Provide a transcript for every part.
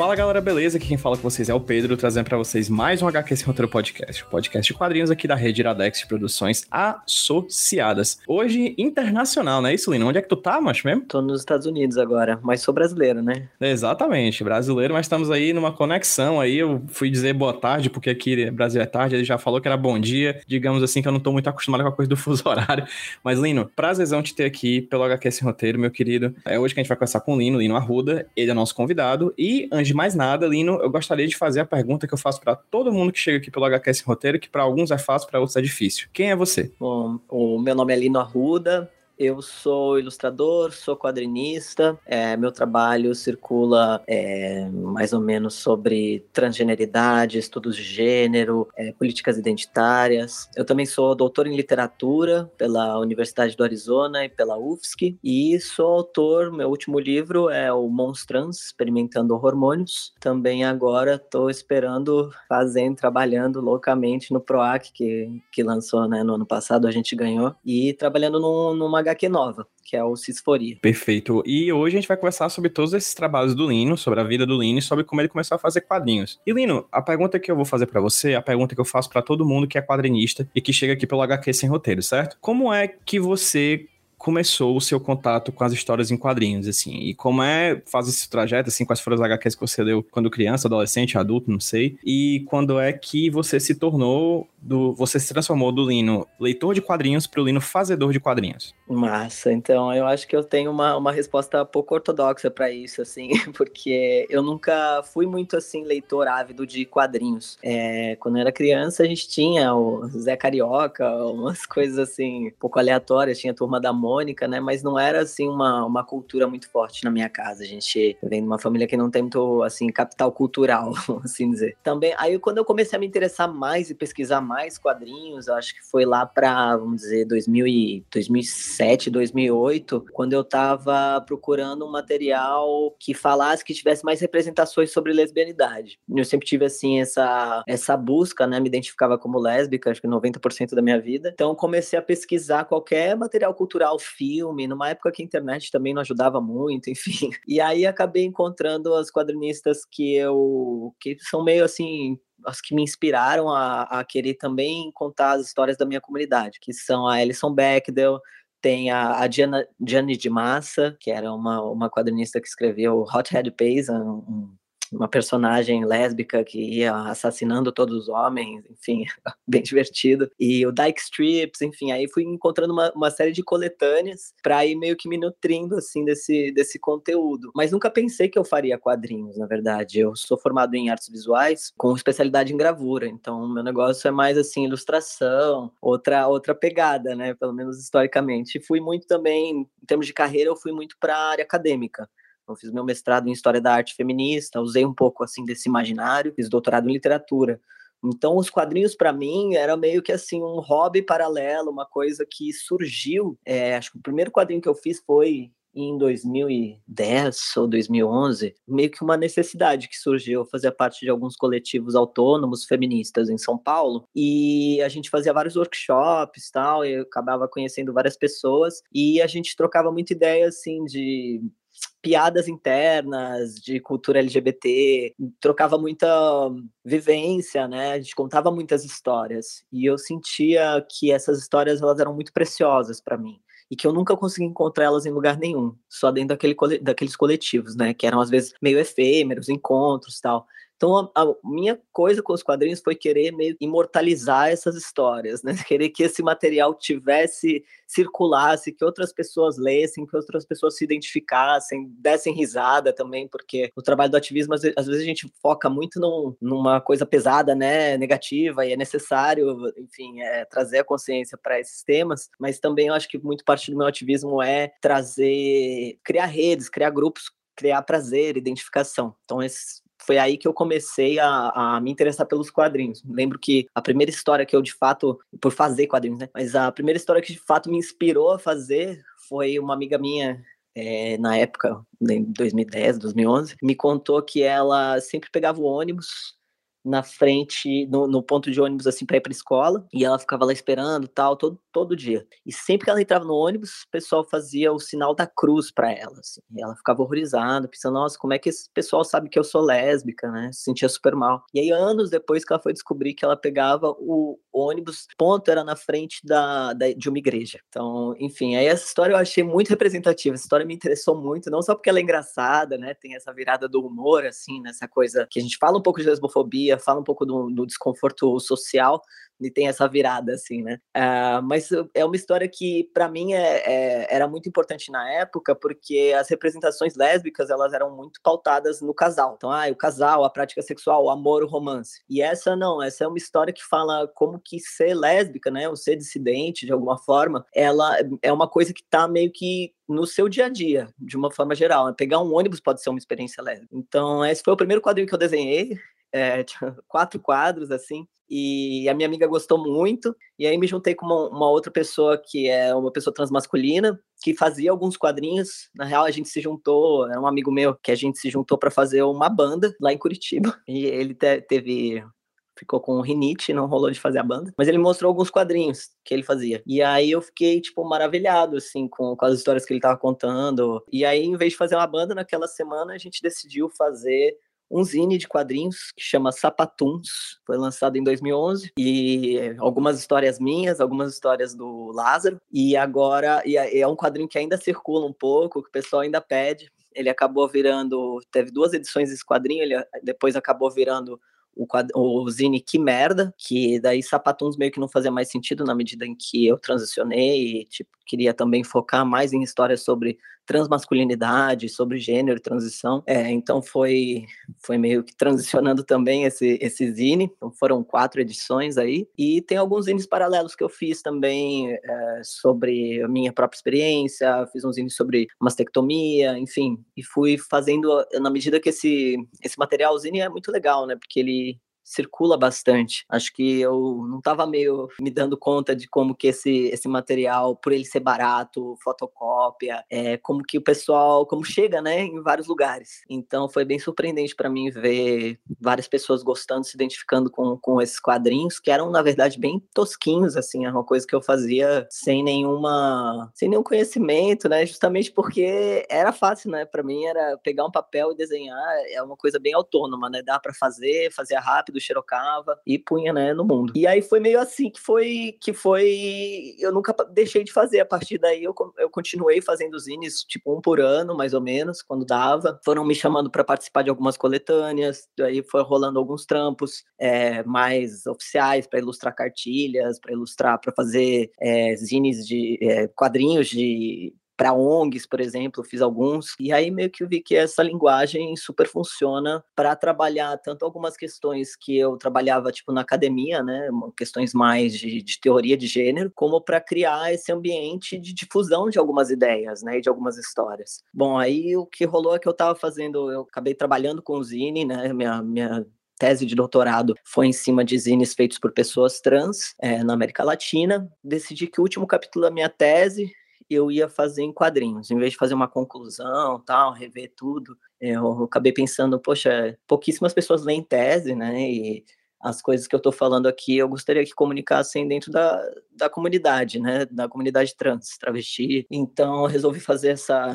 Fala galera, beleza? Aqui quem fala com vocês é o Pedro, trazendo pra vocês mais um HQ Sem Roteiro Podcast, o podcast de quadrinhos aqui da rede Iradex de Produções Associadas. Hoje, internacional, não é isso, Lino? Onde é que tu tá, macho mesmo? Tô nos Estados Unidos agora, mas sou brasileiro, né? Exatamente, brasileiro, mas estamos aí numa conexão aí. Eu fui dizer boa tarde, porque aqui Brasil é tarde, ele já falou que era bom dia. Digamos assim que eu não tô muito acostumado com a coisa do fuso horário. Mas, Lino, prazerzão te ter aqui pelo HQ Sem Roteiro, meu querido. É hoje que a gente vai conversar com o Lino, Lino Arruda. Ele é nosso convidado. E, antes de mais nada, Lino, eu gostaria de fazer a pergunta que eu faço pra todo mundo que chega aqui pelo HQ Sem Roteiro, que pra alguns é fácil, pra outros é difícil. Quem é você? Bom, o meu nome é Lino Arruda, eu sou ilustrador, sou quadrinista, é, meu trabalho circula é, mais ou menos sobre transgeneridade, estudos de gênero, é, políticas identitárias. Eu também sou doutor em literatura pela Universidade do Arizona e pela UFSC, e sou autor, meu último livro é o Monstrans, Experimentando Hormônios. Também agora estou esperando, fazendo, trabalhando loucamente no PROAC, que, que lançou né, no ano passado, a gente ganhou, e trabalhando num, numa HQ nova, que é o Cisforia. Perfeito. E hoje a gente vai conversar sobre todos esses trabalhos do Lino, sobre a vida do Lino e sobre como ele começou a fazer quadrinhos. E Lino, a pergunta que eu vou fazer pra você, a pergunta que eu faço pra todo mundo que é quadrinista e que chega aqui pelo HQ sem roteiro, certo? Como é que você começou o seu contato com as histórias em quadrinhos, assim? E como é fazer esse trajeto, assim, quais foram as HQs que você leu quando criança, adolescente, adulto, não sei? E quando é que você se tornou do... você se transformou do Lino leitor de quadrinhos pro Lino fazedor de quadrinhos? Massa, então eu acho que eu tenho uma, uma resposta pouco ortodoxa para isso, assim, porque eu nunca fui muito, assim, leitor ávido de quadrinhos. É, quando eu era criança, a gente tinha o Zé Carioca, umas coisas, assim, um pouco aleatórias, tinha a Turma da Mônica, né, mas não era, assim, uma, uma cultura muito forte na minha casa. A gente vem de uma família que não tem muito, assim, capital cultural, assim dizer. Também, aí quando eu comecei a me interessar mais e pesquisar mais quadrinhos, acho que foi lá para, vamos dizer, 2000 e 2007, 2008, quando eu tava procurando um material que falasse que tivesse mais representações sobre lesbianidade. Eu sempre tive assim essa essa busca, né, me identificava como lésbica, acho que 90% da minha vida. Então comecei a pesquisar qualquer material cultural, filme, numa época que a internet também não ajudava muito, enfim. E aí acabei encontrando as quadrinistas que eu que são meio assim as que me inspiraram a, a querer também contar as histórias da minha comunidade, que são a Alison Bechdel, tem a, a Diana, Gianni de Massa, que era uma, uma quadrinista que escreveu Hothead Pays, um, um, uma personagem lésbica que ia assassinando todos os homens, enfim, bem divertido. E o Dyke Strips, enfim, aí fui encontrando uma, uma série de coletâneas para ir meio que me nutrindo, assim, desse, desse conteúdo. Mas nunca pensei que eu faria quadrinhos, na verdade. Eu sou formado em artes visuais com especialidade em gravura, então meu negócio é mais, assim, ilustração, outra, outra pegada, né, pelo menos historicamente. E fui muito também, em termos de carreira, eu fui muito para a área acadêmica. Eu fiz meu mestrado em História da Arte Feminista, usei um pouco assim desse imaginário, fiz doutorado em literatura. Então, os quadrinhos para mim era meio que assim um hobby paralelo, uma coisa que surgiu. É, acho que o primeiro quadrinho que eu fiz foi em 2010 ou 2011, meio que uma necessidade que surgiu. Eu fazia parte de alguns coletivos autônomos feministas em São Paulo e a gente fazia vários workshops tal, e eu acabava conhecendo várias pessoas e a gente trocava muita ideia assim de piadas internas de cultura LGBT, trocava muita vivência, né? A gente contava muitas histórias e eu sentia que essas histórias elas eram muito preciosas para mim e que eu nunca consegui encontrar elas em lugar nenhum, só dentro daquele, daqueles coletivos, né? Que eram às vezes meio efêmeros, encontros, tal. Então, a, a, minha coisa com os quadrinhos foi querer meio imortalizar essas histórias, né? Querer que esse material tivesse, circulasse, que outras pessoas lessem, que outras pessoas se identificassem, dessem risada também, porque o trabalho do ativismo, às às vezes a gente foca muito num, numa coisa pesada, né? Negativa, e é necessário, enfim, é, trazer a consciência para esses temas, mas também eu acho que muito parte do meu ativismo é trazer, criar redes, criar grupos criar prazer, identificação. Então, esses foi aí que eu comecei a, a, me interessar pelos quadrinhos. Lembro que a primeira história que eu, de fato, por fazer quadrinhos, né? Mas a primeira história que, de fato, me inspirou a fazer foi uma amiga minha é, na época, em 2010, 2011, me contou que ela sempre pegava o ônibus na frente, no, no, ponto de ônibus, assim, pra ir pra escola, e ela ficava lá esperando, tal, todo, todo dia. E sempre que ela entrava no ônibus, o pessoal fazia o sinal da cruz para ela, assim, e ela ficava horrorizada, pensando, nossa, como é que esse pessoal sabe que eu sou lésbica, né, se sentia super mal. E aí, anos depois que ela foi descobrir que ela pegava o ônibus, ponto era na frente da, da, de uma igreja. Então, enfim, aí essa história eu achei muito representativa, essa história me interessou muito, não só porque ela é engraçada, né, tem essa virada do humor, assim, nessa coisa que a gente fala um pouco de lesbofobia, fala um pouco do, do desconforto social, e tem essa virada, assim, né? Uh, mas é uma história que, para mim, é, é, era muito importante na época, porque as representações lésbicas, elas eram muito pautadas no casal. Então, ah, o casal, a prática sexual, o amor, o romance. E essa não, essa é uma história que fala como que ser lésbica, né, ou ser dissidente, de alguma forma, ela é uma coisa que tá meio que no seu dia a dia, de uma forma geral. Pegar um ônibus pode ser uma experiência lésbica. Então, esse foi o primeiro quadrinho que eu desenhei é, quatro quadros, assim, e a minha amiga gostou muito, e aí me juntei com uma, uma, outra pessoa que é uma pessoa transmasculina, que fazia alguns quadrinhos, na real a gente se juntou, era um amigo meu, que a gente se juntou para fazer uma banda lá em Curitiba, e ele te, teve ficou com rinite, não rolou de fazer a banda, mas ele mostrou alguns quadrinhos que ele fazia. E aí eu fiquei, tipo, maravilhado, assim, com, com as histórias que ele tava contando. E aí, em vez de fazer uma banda, naquela semana a gente decidiu fazer um zine de quadrinhos que chama Sapatuns, foi lançado em 2011 e algumas histórias minhas, algumas histórias do Lázaro e agora e é, um quadrinho que ainda circula um pouco, que o pessoal ainda pede. Ele acabou virando, teve duas edições desse quadrinho, ele depois acabou virando o, o Zine Que Merda, que daí Sapatuns meio que não fazia mais sentido na medida em que eu transicionei e, tipo, queria também focar mais em histórias sobre transmasculinidade, sobre gênero, transição. É, então foi foi meio que transicionando também esse esse zine. Então foram quatro edições aí e tem alguns zines paralelos que eu fiz também é, sobre a minha própria experiência. Fiz um zine sobre mastectomia, enfim, e fui fazendo na medida que esse esse material zine é muito legal, né? Porque ele circula bastante. Acho que eu não estava meio me dando conta de como que esse, esse material, por ele ser barato, fotocópia, é, como que o pessoal, como chega, né, em vários lugares. Então foi bem surpreendente para mim ver várias pessoas gostando, se identificando com, com esses quadrinhos, que eram, na verdade, bem tosquinhos, assim, é uma coisa que eu fazia sem nenhuma, sem nenhum conhecimento, né, justamente porque era fácil, né, para mim era pegar um papel e desenhar, é uma coisa bem autônoma, né, dá para fazer, fazia rápido, do Xerocava e punha, né, no mundo. E aí foi meio assim que foi que foi eu nunca deixei de fazer. A partir daí eu, eu continuei fazendo zines, tipo um por ano, mais ou menos, quando dava. Foram me chamando para participar de algumas coletâneas, aí foi rolando alguns trampos é, mais oficiais para ilustrar cartilhas, para ilustrar, para fazer é, zines de é, quadrinhos de para ONGs, por exemplo, fiz alguns, e aí meio que eu vi que essa linguagem super funciona para trabalhar tanto algumas questões que eu trabalhava tipo na academia, né, questões mais de, de teoria de gênero, como para criar esse ambiente de difusão de algumas ideias, né, e de algumas histórias. Bom, aí o que rolou é que eu estava fazendo, eu acabei trabalhando com o Zine, né, minha, minha tese de doutorado foi em cima de zines feitos por pessoas trans é, na América Latina. Decidi que o último capítulo da minha tese eu ia fazer em quadrinhos, em vez de fazer uma conclusão, tal, rever tudo, eu acabei pensando, poxa, pouquíssimas pessoas leem tese, né, e as coisas que eu estou falando aqui, eu gostaria que comunicassem dentro da, da comunidade, né, da comunidade trans, travesti, então eu resolvi fazer essa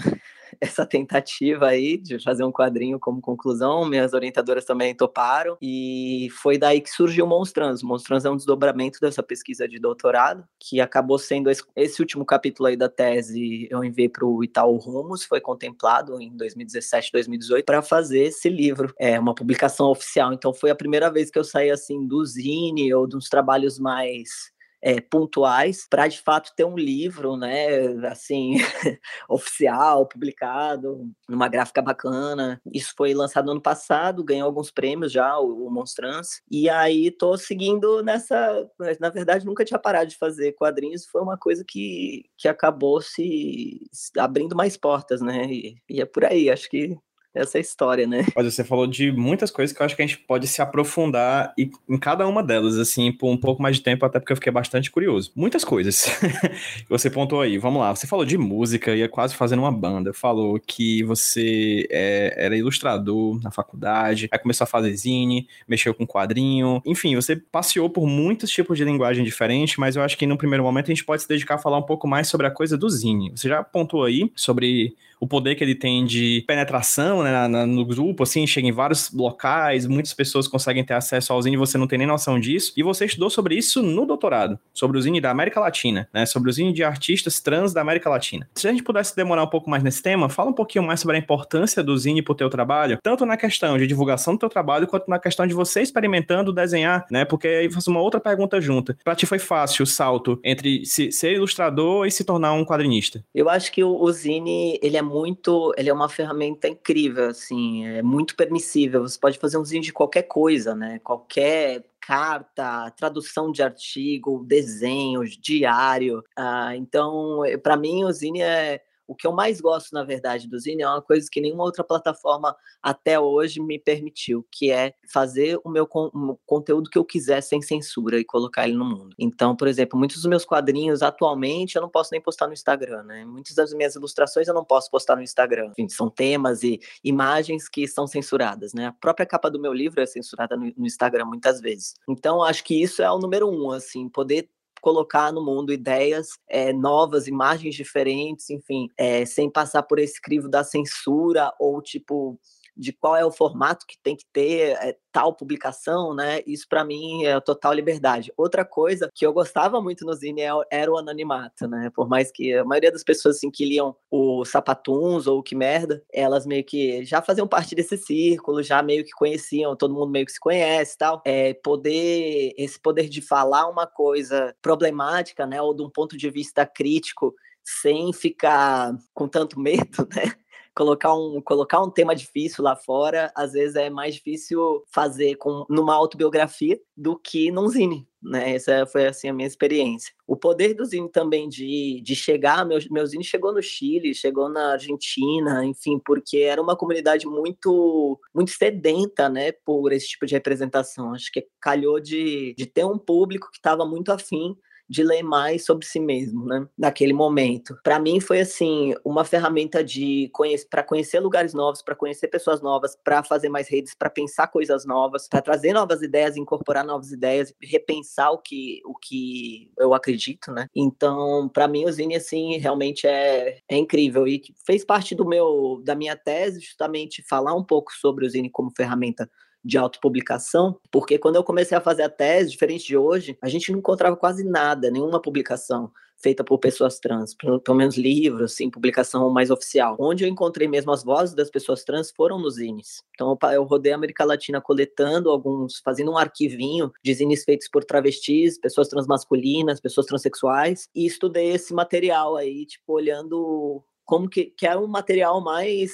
essa tentativa aí de fazer um quadrinho como conclusão. Minhas orientadoras também toparam. E foi daí que surgiu o Monstrans. O Monstrans é um desdobramento dessa pesquisa de doutorado, que acabou sendo esse, último capítulo aí da tese. Eu enviei para o Itaú Rumos, foi contemplado em 2017, 2018, para fazer esse livro. É uma publicação oficial. Então foi a primeira vez que eu saí assim do Zine ou dos trabalhos mais é, pontuais para de fato ter um livro, né, assim, oficial, publicado, numa gráfica bacana. Isso foi lançado no ano passado, ganhou alguns prêmios já, o, o Monstrance. E aí tô seguindo nessa, na verdade nunca tinha parado de fazer quadrinhos, foi uma coisa que, que acabou se abrindo mais portas, né? E, e é por aí, acho que essa história, né? Olha, você falou de muitas coisas que eu acho que a gente pode se aprofundar e, em cada uma delas, assim, por um pouco mais de tempo, até porque eu fiquei bastante curioso. Muitas coisas. você pontou aí, vamos lá. Você falou de música, ia quase fazendo uma banda. Falou que você é, era ilustrador na faculdade, aí começou a fazer zine, mexeu com quadrinho. Enfim, você passeou por muitos tipos de linguagem diferente, mas eu acho que no primeiro momento a gente pode se dedicar a falar um pouco mais sobre a coisa do zine. Você já pontuou aí sobre o poder que ele tem de penetração né, na, no grupo, assim, chega em vários locais, muitas pessoas conseguem ter acesso ao Zine você não tem nem noção disso. E você estudou sobre isso no doutorado, sobre o Zine da América Latina, né? Sobre o Zine de artistas trans da América Latina. Se a gente pudesse demorar um pouco mais nesse tema, fala um pouquinho mais sobre a importância do Zine pro teu trabalho, tanto na questão de divulgação do teu trabalho, quanto na questão de você experimentando desenhar, né? Porque aí faço uma outra pergunta junta. Pra ti foi fácil o salto entre se, ser ilustrador e se tornar um quadrinista? Eu acho que o, o Zine, ele é muito, ele é uma ferramenta incrível, assim, é muito permissível. Você pode fazer um zine de qualquer coisa, né? Qualquer carta, tradução de artigo, desenhos, diário. Ah, então, para mim, o zine é o que eu mais gosto, na verdade, do Zine é uma coisa que nenhuma outra plataforma até hoje me permitiu, que é fazer o meu con o conteúdo que eu quiser sem censura e colocar ele no mundo. Então, por exemplo, muitos dos meus quadrinhos atualmente eu não posso nem postar no Instagram, né? Muitas das minhas ilustrações eu não posso postar no Instagram. Enfim, são temas e imagens que são censuradas, né? A própria capa do meu livro é censurada no, no Instagram muitas vezes. Então, acho que isso é o número um, assim, poder colocar no mundo ideias é, novas, imagens diferentes, enfim, é, sem passar por esse crivo da censura ou tipo de qual é o formato que tem que ter é, tal publicação, né? Isso para mim é total liberdade. Outra coisa que eu gostava muito no Zine é era o anonimato, né? Por mais que a maioria das pessoas assim, que liam o Sapatuns ou o Que Merda, elas meio que já faziam parte desse círculo, já meio que conheciam, todo mundo meio que se conhece e tal. É, poder, esse poder de falar uma coisa problemática, né? Ou de um ponto de vista crítico, sem ficar com tanto medo, né? Colocar um, colocar um tema difícil lá fora, às vezes é mais difícil fazer com, numa autobiografia do que num zine, né? Essa foi assim a minha experiência. O poder do zine também de, de chegar, meu, meu zine chegou no Chile, chegou na Argentina, enfim, porque era uma comunidade muito muito sedenta, né, por esse tipo de representação. Acho que calhou de, de ter um público que estava muito afim de ler mais sobre si mesmo, né? Naquele momento. Para mim foi assim, uma ferramenta de conhecer para conhecer lugares novos, para conhecer pessoas novas, para fazer mais redes, para pensar coisas novas, para trazer novas ideias, incorporar novas ideias, repensar o que o que eu acredito, né? Então, para mim o Zine assim realmente é, é incrível e fez parte do meu da minha tese justamente falar um pouco sobre o Zine como ferramenta de autopublicação, porque quando eu comecei a fazer a tese, diferente de hoje, a gente não encontrava quase nada, nenhuma publicação feita por pessoas trans, pelo, menos livros, assim, publicação mais oficial. Onde eu encontrei mesmo as vozes das pessoas trans foram nos zines. Então eu rodei a América Latina coletando alguns, fazendo um arquivinho de zines feitos por travestis, pessoas transmasculinas, pessoas transexuais, e estudei esse material aí, tipo, olhando como que, que é um material mais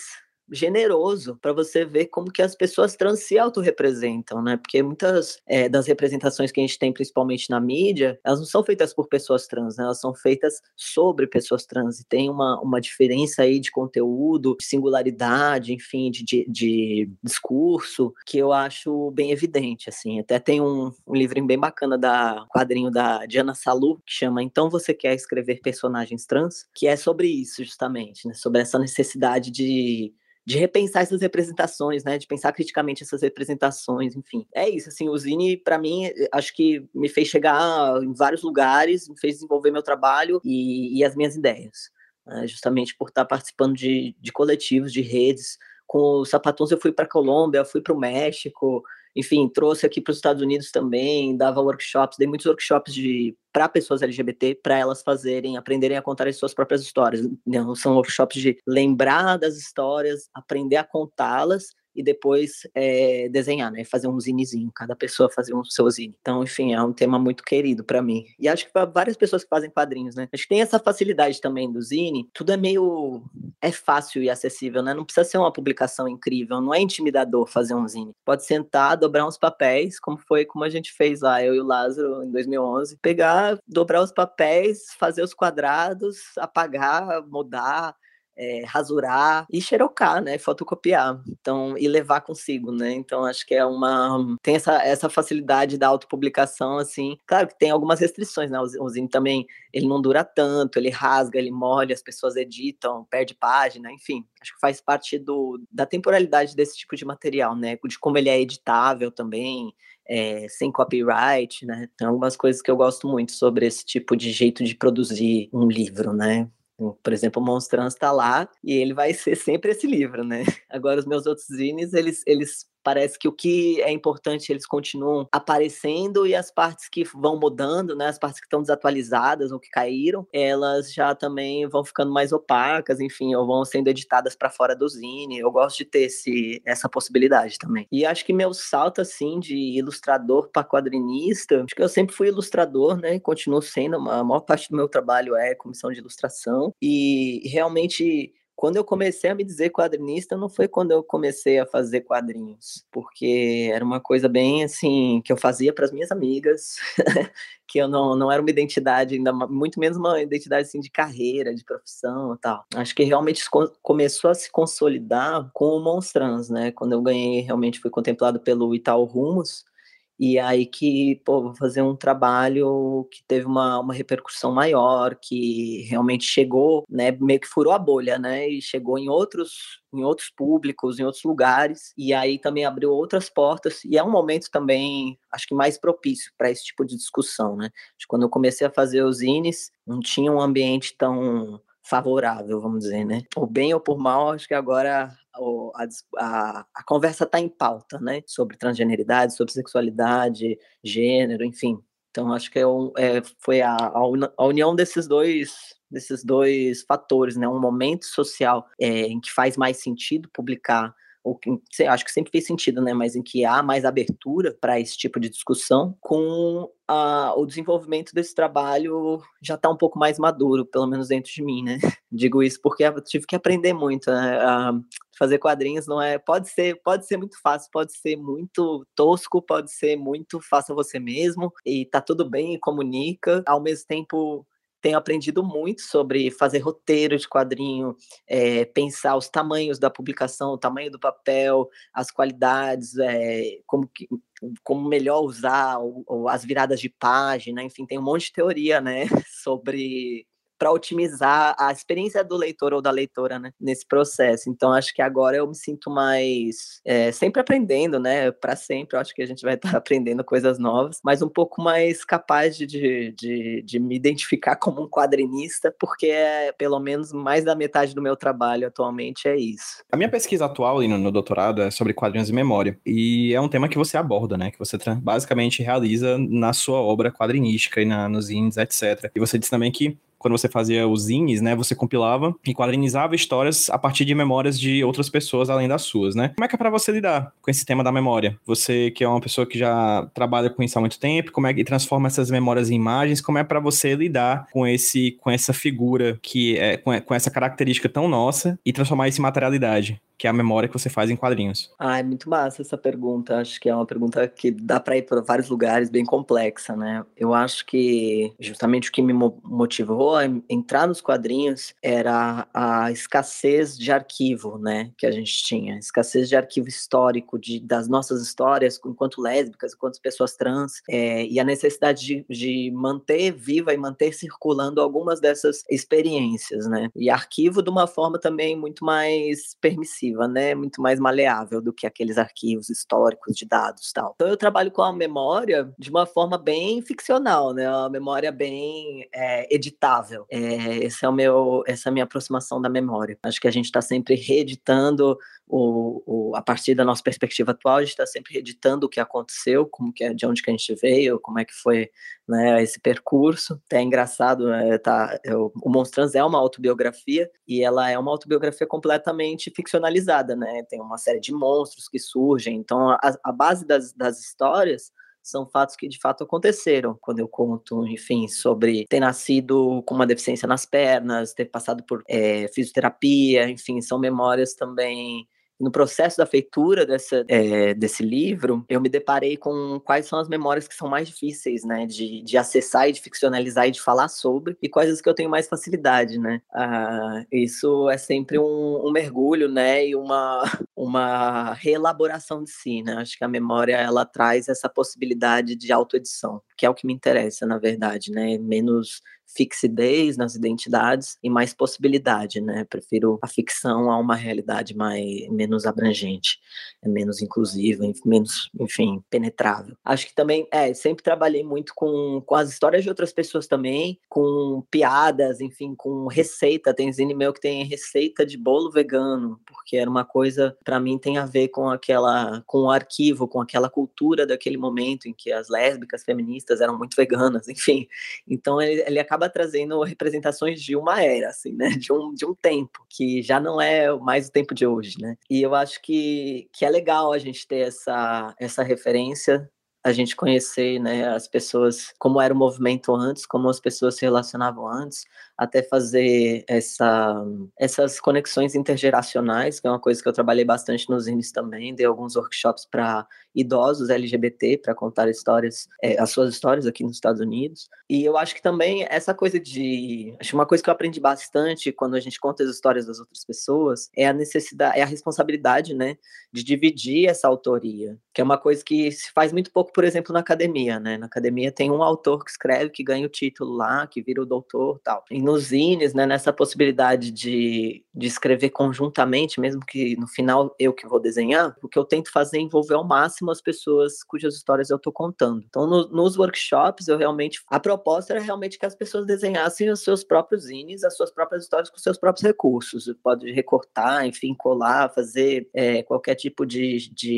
generoso para você ver como que as pessoas trans se autorrepresentam, né? Porque muitas é, das representações que a gente tem, principalmente na mídia, elas não são feitas por pessoas trans, né? Elas são feitas sobre pessoas trans. E tem uma, uma diferença aí de conteúdo, de singularidade, enfim, de, de, de discurso, que eu acho bem evidente, assim. Até tem um, um livrinho bem bacana da quadrinho da Diana Salu, que chama Então Você Quer Escrever Personagens Trans, que é sobre isso, justamente, né? Sobre essa necessidade de de repensar essas representações, né? De pensar criticamente essas representações, enfim. É isso, assim, o Zine, para mim, eh, acho que me fez chegar em vários lugares, me fez desenvolver meu trabalho e, e as minhas ideias. Né? Justamente por estar participando de, de coletivos, de redes. Com os Sapatões eu fui para Colômbia, fui para o México, enfim, trouxe aqui para os Estados Unidos também, dava workshops, dei muitos workshops de para pessoas LGBT, para elas fazerem, aprenderem a contar as suas próprias histórias. Não são workshops de lembrar das histórias, aprender a contá-las e depois é, desenhar, né? Fazer um zinezinho, cada pessoa fazer um seu zine. Então, enfim, é um tema muito querido para mim. E acho que para várias pessoas que fazem quadrinhos, né? Acho que tem essa facilidade também do zine. Tudo é meio é fácil e acessível, né? Não precisa ser uma publicação incrível, não é intimidador fazer um zine. Pode sentar, dobrar uns papéis, como foi como a gente fez lá, eu e o Lázaro em 2011, pegar, dobrar os papéis, fazer os quadrados, apagar, mudar, é, rasurar e xerocar, né? Fotocopiar. Então, e levar consigo, né? Então, acho que é uma. Tem essa, essa facilidade da autopublicação, assim. Claro que tem algumas restrições, né? O, zine também ele não dura tanto, ele rasga, ele molha, as pessoas editam, perde página, enfim. Acho que faz parte do, da temporalidade desse tipo de material, né? De como ele é editável também, é, sem copyright, né? Tem algumas coisas que eu gosto muito sobre esse tipo de jeito de produzir um livro, né? Por exemplo, o Monstrans está lá e ele vai ser sempre esse livro, né? Agora, os meus outros zines, eles, eles parece que o que é importante eles continuam aparecendo e as partes que vão mudando, né, as partes que estão desatualizadas ou que caíram, elas já também vão ficando mais opacas, enfim, ou vão sendo editadas para fora do zine. Eu gosto de ter esse, essa possibilidade também. E acho que meu salto assim de ilustrador para quadrinista, acho que eu sempre fui ilustrador, né, e continuo sendo, a maior parte do meu trabalho é comissão de ilustração e realmente quando eu comecei a me dizer quadrinista, não foi quando eu comecei a fazer quadrinhos, porque era uma coisa bem assim, que eu fazia para as minhas amigas, que eu não, não era uma identidade, ainda muito menos uma identidade assim, de carreira, de profissão e tal. Acho que realmente começou a se consolidar com o Monstrans, né? Quando eu ganhei, realmente fui contemplado pelo Itaú Rumos, e aí que, pô, vou fazer um trabalho que teve uma, uma repercussão maior, que realmente chegou, né, meio que furou a bolha, né, e chegou em outros, em outros públicos, em outros lugares, e aí também abriu outras portas, e é um momento também, acho que mais propício para esse tipo de discussão, né. Quando eu comecei a fazer os Ines, não tinha um ambiente tão favorável, vamos dizer, né? Por bem ou por mal, acho que agora a, a, conversa está em pauta, né? Sobre transgeneridade, sobre sexualidade, gênero, enfim. Então acho que é, é foi a, a, união desses dois desses dois fatores, né? Um momento social é, em que faz mais sentido publicar ou que acho que sempre fez sentido, né? Mas em que há mais abertura para esse tipo de discussão, com a, o desenvolvimento desse trabalho já está um pouco mais maduro, pelo menos dentro de mim, né? Digo isso porque eu tive que aprender muito, né? A fazer quadrinhos não é, pode ser, pode ser muito fácil, pode ser muito tosco, pode ser muito faça você mesmo e tá tudo bem e comunica. Ao mesmo tempo, tenho aprendido muito sobre fazer roteiro de quadrinho, é, pensar os tamanhos da publicação, o tamanho do papel, as qualidades, é, como, que, como melhor usar ou, ou as viradas de página, enfim, tem um monte de teoria, né, sobre para otimizar a experiência do leitor ou da leitora, né, nesse processo. Então, acho que agora eu me sinto mais é, sempre aprendendo, né, para sempre. Eu acho que a gente vai estar aprendendo coisas novas, mas um pouco mais capaz de, de, de, me identificar como um quadrinista, porque é pelo menos mais da metade do meu trabalho atualmente é isso. A minha pesquisa atual no, no doutorado é sobre quadrinhos e memória, e é um tema que você aborda, né, que você basicamente realiza na sua obra quadrinística e na, nos índices, etc. E você disse também que quando você fazia os zines, né, você compilava e quadrinizava histórias a partir de memórias de outras pessoas além das suas, né? Como é que é para você lidar com esse tema da memória? Você que é uma pessoa que já trabalha com isso há muito tempo, como é que transforma essas memórias em imagens? Como é para você lidar com esse com essa figura que é com, com essa característica tão nossa e transformar isso em materialidade? Que é a memória que você faz em quadrinhos? Ah, é muito massa essa pergunta. Acho que é uma pergunta que dá para ir para vários lugares, bem complexa, né? Eu acho que justamente o que me motivou a entrar nos quadrinhos era a escassez de arquivo, né, que a gente tinha, escassez de arquivo histórico de, das nossas histórias enquanto lésbicas, enquanto pessoas trans, é, e a necessidade de, de manter viva e manter circulando algumas dessas experiências, né? E arquivo de uma forma também muito mais permissiva né? Muito mais maleável do que aqueles arquivos históricos de dados tal. Então eu trabalho com a memória de uma forma bem ficcional, né? Uma memória bem é, editável. É, esse é o meu, essa é a minha aproximação da memória. Acho que a gente está sempre reeditando o, o, a partir da nossa perspectiva atual, a gente está sempre reeditando o que aconteceu, como que é, de onde que a gente veio, como é que foi né, esse percurso. É engraçado, né, tá, eu, o Monstrans é uma autobiografia e ela é uma autobiografia completamente ficcionalizada, né? Tem uma série de monstros que surgem, então a, a base das, das histórias são fatos que de fato aconteceram. Quando eu conto, enfim, sobre ter nascido com uma deficiência nas pernas, ter passado por é, fisioterapia, enfim, são memórias também no processo da feitura dessa, é, desse livro, eu me deparei com quais são as memórias que são mais difíceis, né, de, de acessar e de ficcionalizar e de falar sobre, e quais as que eu tenho mais facilidade, né. Ah, isso é sempre um, um mergulho, né, e uma, uma reelaboração de si, né. Acho que a memória, ela traz essa possibilidade de autoedição, que é o que me interessa, na verdade, né, menos fixidez nas identidades e mais possibilidade, né? Prefiro a ficção a uma realidade mais menos abrangente, é menos inclusiva, menos, enfim, penetrável. Acho que também, é, sempre trabalhei muito com, com as histórias de outras pessoas também, com piadas, enfim, com receita. Tem zine meu que tem receita de bolo vegano, porque era uma coisa, para mim, tem a ver com aquela, com o arquivo, com aquela cultura daquele momento em que as lésbicas feministas eram muito veganas, enfim. Então ele, ele acaba acaba trazendo representações de uma era, assim, né? De um, de um tempo, que já não é mais o tempo de hoje, né? E eu acho que, que é legal a gente ter essa, essa referência a gente conhecer né, as pessoas, como era o movimento antes, como as pessoas se relacionavam antes, até fazer essa, essas conexões intergeracionais, que é uma coisa que eu trabalhei bastante nos INES também, dei alguns workshops para idosos LGBT para contar histórias, é, as suas histórias aqui nos Estados Unidos. E eu acho que também essa coisa de, acho uma coisa que eu aprendi bastante quando a gente conta as histórias das outras pessoas é a necessidade, é a responsabilidade, né, de dividir essa autoria, que é uma coisa que se faz muito pouco, por exemplo, na academia, né? Na academia tem um autor que escreve, que ganha o título lá, que vira o doutor, tal. E nos zines, né, nessa possibilidade de, de escrever conjuntamente, mesmo que no final eu que vou desenhar, o que eu tento fazer é envolver ao máximo as pessoas cujas histórias eu estou contando. Então, no, nos workshops, eu realmente. A proposta era realmente que as pessoas desenhassem os seus próprios zines, as suas próprias histórias com seus próprios recursos. Pode recortar, enfim, colar, fazer é, qualquer tipo de, de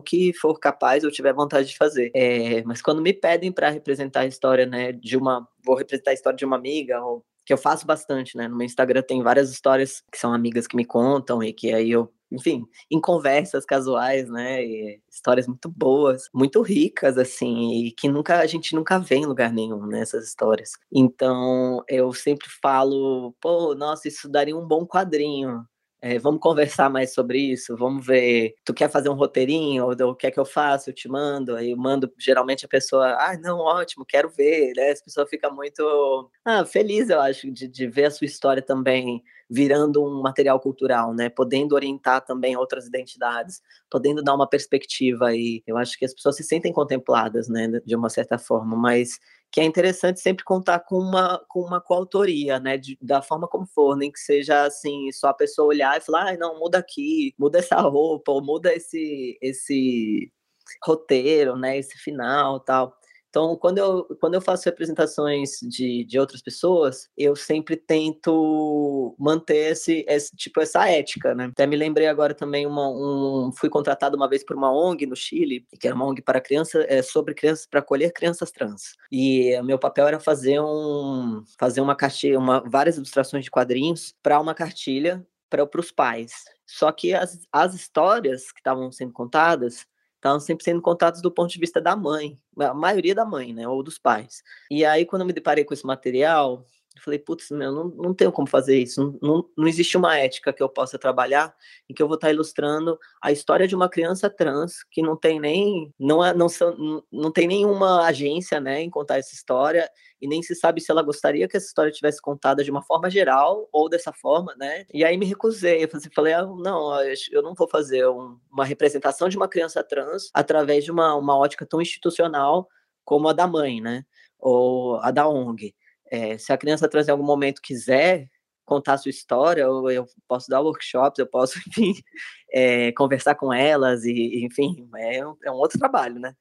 que for capaz ou tiver vontade de fazer. É, mas quando me pedem para representar a história, né, de uma vou representar a história de uma amiga, ou que eu faço bastante, né? No meu Instagram tem várias histórias que são amigas que me contam e que aí eu, enfim, em conversas casuais, né? E histórias muito boas, muito ricas, assim, e que nunca a gente nunca vê em lugar nenhum nessas né, histórias. Então eu sempre falo, pô, nossa, isso daria um bom quadrinho. É, vamos conversar mais sobre isso, vamos ver. Tu quer fazer um roteirinho, ou o que é que eu faço? Eu te mando, aí eu mando, geralmente a pessoa, ah, não, ótimo, quero ver, né? As pessoas ficam muito ah, feliz, eu acho, de, de ver a sua história também virando um material cultural, né? Podendo orientar também outras identidades, podendo dar uma perspectiva aí. Eu acho que as pessoas se sentem contempladas, né, de uma certa forma, mas que é interessante sempre contar com uma, com uma coautoria, né, de, da forma como for, nem que seja assim, só a pessoa olhar e falar, ah, não, muda aqui, muda essa roupa, ou muda esse, esse roteiro, né, esse final, tal. Então, quando eu, quando eu faço representações de, de outras pessoas, eu sempre tento manter esse, esse tipo essa ética, né? Até me lembrei agora também uma, um fui contratado uma vez por uma ONG no Chile, que era uma ONG para crianças, é, sobre crianças para acolher crianças trans. E meu papel era fazer um fazer uma cartilha, uma várias ilustrações de quadrinhos para uma cartilha para os pais. Só que as, as histórias que estavam sendo contadas estavam sempre sendo contados do ponto de vista da mãe, a maioria da mãe, né, ou dos pais. E aí, quando eu me deparei com esse material, eu falei, putz, meu, não, não tenho como fazer isso, não, não, não existe uma ética que eu possa trabalhar em que eu vou estar ilustrando a história de uma criança trans que não tem nem, não, é, não, são, não tem nenhuma agência, né, em contar essa história, e nem se sabe se ela gostaria que essa história tivesse contada de uma forma geral ou dessa forma, né? E aí me recusei, eu falei, ah, não, eu não vou fazer um, uma representação de uma criança trans através de uma, uma ótica tão institucional como a da mãe, né? Ou a da ONG. É, se a criança trans em algum momento quiser contar a sua história, eu, eu posso dar workshops, eu posso, enfim, é, conversar com elas, e, enfim, é um, é um outro trabalho, né?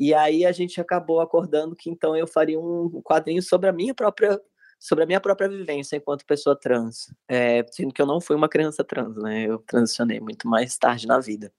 E aí a gente acabou acordando que então eu faria um quadrinho sobre a minha própria sobre a minha própria vivência enquanto pessoa trans, é, sendo que eu não fui uma criança trans, né? Eu transicionei muito mais tarde na vida.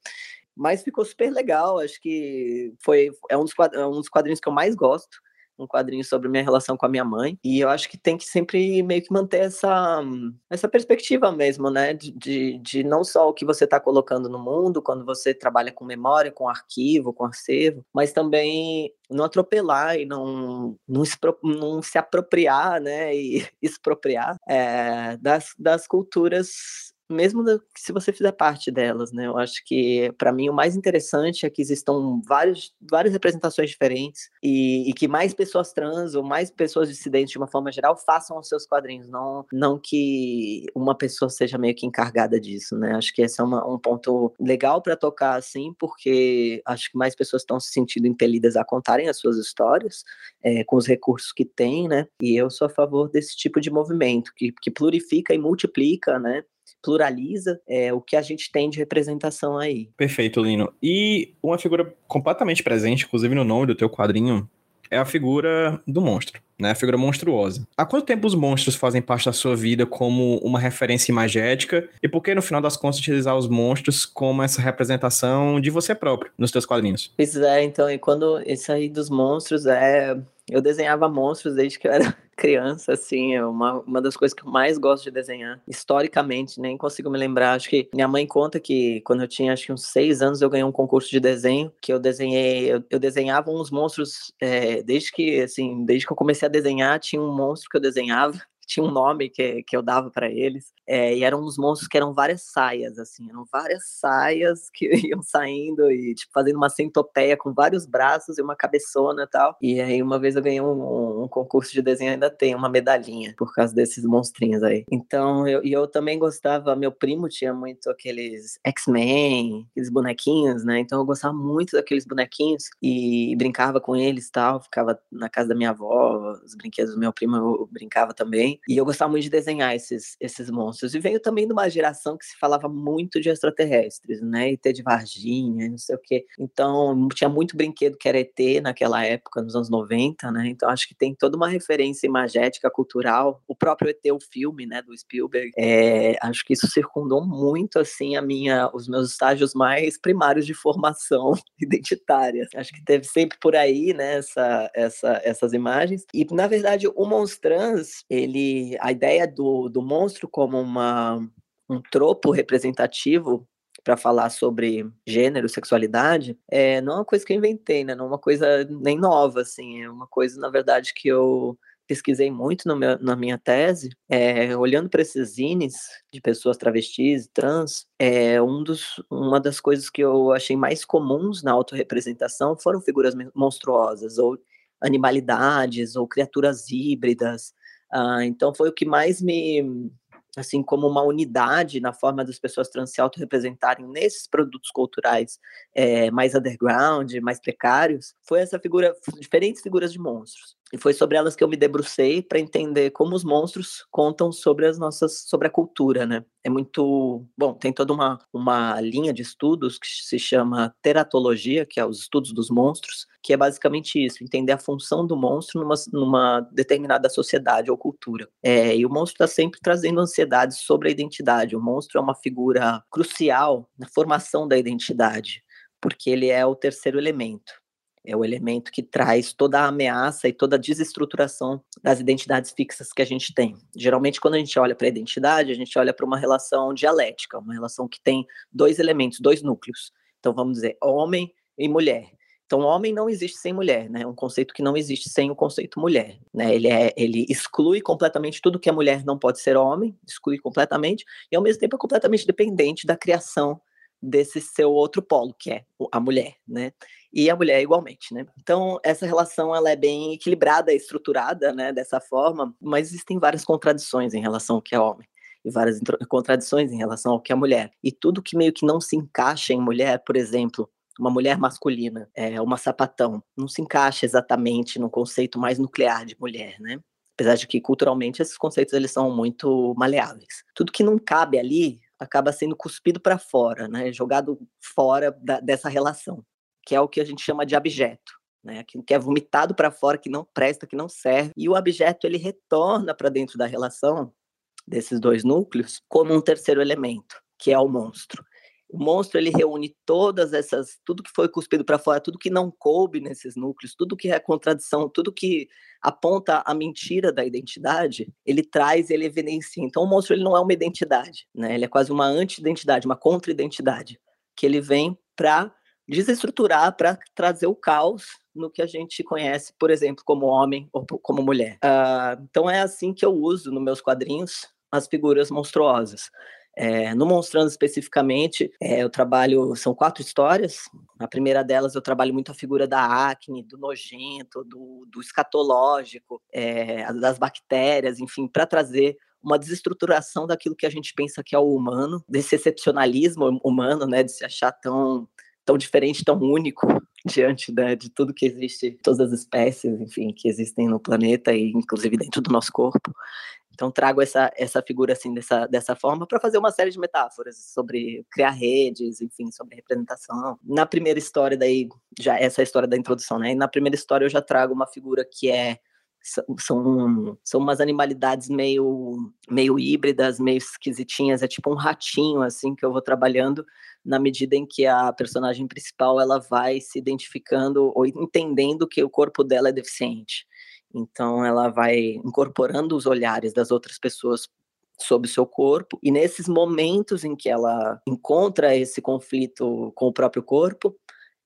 Mas ficou super legal, acho que foi é um dos, é um dos quadrinhos que eu mais gosto um quadrinho sobre minha relação com a minha mãe. E eu acho que tem que sempre meio que manter essa, essa perspectiva mesmo, né? De, de, de não só o que você está colocando no mundo, quando você trabalha com memória, com arquivo, com acervo, mas também não atropelar e não, não, se, não se apropriar, né? E expropriar é, das, das culturas mesmo se você fizer parte delas, né? Eu acho que, para mim, o mais interessante é que existam vários, várias representações diferentes e, e, que mais pessoas trans ou mais pessoas dissidentes, de uma forma geral, façam os seus quadrinhos, não, não que uma pessoa seja meio que encargada disso, né? Acho que esse é uma, um ponto legal para tocar, assim, porque acho que mais pessoas estão se sentindo impelidas a contarem as suas histórias é, com os recursos que têm, né? E eu sou a favor desse tipo de movimento que, que plurifica e multiplica, né? Pluraliza é, o que a gente tem de representação aí. Perfeito, Lino. E uma figura completamente presente, inclusive no nome do teu quadrinho, é a figura do monstro, né? A figura monstruosa. Há quanto tempo os monstros fazem parte da sua vida como uma referência imagética? E por que, no final das contas, utilizar os monstros como essa representação de você próprio nos teus quadrinhos? Pois é, então, e quando isso aí dos monstros é eu desenhava monstros desde que eu era criança, assim, é uma, uma das coisas que eu mais gosto de desenhar. Historicamente, nem consigo me lembrar. Acho que minha mãe conta que quando eu tinha acho que uns seis anos eu ganhei um concurso de desenho, que eu desenhei, eu, eu desenhava uns monstros, é, desde que, assim, desde que eu comecei a desenhar, tinha um monstro que eu desenhava tinha um nome que, que eu dava para eles, é, e eram uns monstros que eram várias saias, assim, eram várias saias que iam saindo e, tipo, fazendo uma centopeia com vários braços e uma cabeçona e tal. E aí, uma vez eu ganhei um, um concurso de desenho, ainda tem uma medalhinha por causa desses monstrinhos aí. Então, eu, e eu também gostava, meu primo tinha muito aqueles X-Men, aqueles bonequinhos, né? Então, eu gostava muito daqueles bonequinhos e brincava com eles e tal, ficava na casa da minha avó, os brinquedos do meu primo eu brincava também. E eu gostava muito de desenhar esses, esses monstros. E veio também de uma geração que se falava muito de extraterrestres, né? ET de Varginha, não sei o quê. Então, tinha muito brinquedo que era ET naquela época, nos anos 90, né? Então, acho que tem toda uma referência imagética, cultural. O próprio ET, o filme, né, do Spielberg. É, acho que isso circundou muito, assim, a minha, os meus estágios mais primários de formação identitária. Acho que teve sempre por aí, né, essa, essa, essas imagens. E, na verdade, o Monstrans, ele a ideia do, do monstro como uma, um tropo representativo para falar sobre gênero, sexualidade, é, não é uma coisa que eu inventei, né? Não é uma coisa nem nova, assim. É uma coisa, na verdade, que eu pesquisei muito meu, na minha tese, é, olhando para esses zines de pessoas travestis e trans, é, um dos, uma das coisas que eu achei mais comuns na autorrepresentação foram figuras monstruosas, ou animalidades, ou criaturas híbridas, Uh, então foi o que mais me, assim, como uma unidade na forma das pessoas trans se autorrepresentarem nesses produtos culturais é, mais underground, mais precários, foi essa figura, diferentes figuras de monstros. E foi sobre elas que eu me debrucei para entender como os monstros contam sobre as nossas, sobre a cultura, né? É muito, bom, tem toda uma, uma linha de estudos que se chama teratologia, que é os estudos dos monstros, que é basicamente isso, entender a função do monstro numa, numa determinada sociedade ou cultura. É, e o monstro está sempre trazendo ansiedade sobre a identidade. O monstro é uma figura crucial na formação da identidade, porque ele é o terceiro elemento é o elemento que traz toda a ameaça e toda a desestruturação das identidades fixas que a gente tem. Geralmente, quando a gente olha para a identidade, a gente olha para uma relação dialética, uma relação que tem dois elementos, dois núcleos. Então, vamos dizer, homem e mulher. Então, homem não existe sem mulher, né? É um conceito que não existe sem o conceito mulher, né? Ele, é, ele exclui completamente tudo que a mulher não pode ser homem, exclui completamente, e ao mesmo tempo é completamente dependente da criação desse seu outro polo, que é a mulher, né? E a mulher igualmente, né? Então, essa relação ela é bem equilibrada, estruturada, né, dessa forma, mas existem várias contradições em relação ao que é homem e várias contradições em relação ao que é mulher. E tudo que meio que não se encaixa em mulher, por exemplo, uma mulher masculina, é uma sapatão, não se encaixa exatamente no conceito mais nuclear de mulher, né? Apesar de que culturalmente esses conceitos eles são muito maleáveis. Tudo que não cabe ali acaba sendo cuspido para fora, né? Jogado fora da, dessa relação, que é o que a gente chama de abjeto. Né, que é vomitado para fora, que não presta, que não serve, e o abjeto ele retorna para dentro da relação desses dois núcleos como um terceiro elemento, que é o monstro. O monstro ele reúne todas essas, tudo que foi cuspido para fora, tudo que não coube nesses núcleos, tudo que é contradição, tudo que aponta a mentira da identidade, ele traz, ele evidencia. Então o monstro ele não é uma identidade, né? Ele é quase uma anti-identidade, uma contra-identidade, que ele vem para desestruturar, para trazer o caos no que a gente conhece, por exemplo, como homem ou como mulher. Uh, então é assim que eu uso nos meus quadrinhos as figuras monstruosas É, no Monstrando especificamente, é, eu trabalho, são quatro histórias. A primeira delas eu trabalho muito a figura da acne, do nojento, do, do escatológico, é, das bactérias, enfim, para trazer uma desestruturação daquilo que a gente pensa que é o humano, desse excepcionalismo humano, né, de se achar tão tão diferente, tão único diante né, de tudo que existe, todas as espécies, enfim, que existem no planeta e inclusive dentro do nosso corpo. Então trago essa, essa figura assim dessa, dessa forma para fazer uma série de metáforas sobre criar redes, enfim, sobre representação. Na primeira história daí já essa é história da introdução, né? E na primeira história eu já trago uma figura que é são, são umas animalidades meio, meio híbridas, meio esquisitinhas, é tipo um ratinho, assim, que eu vou trabalhando na medida em que a personagem principal, ela vai se identificando ou entendendo que o corpo dela é deficiente. Então, ela vai incorporando os olhares das outras pessoas sobre o seu corpo, e nesses momentos em que ela encontra esse conflito com o próprio corpo,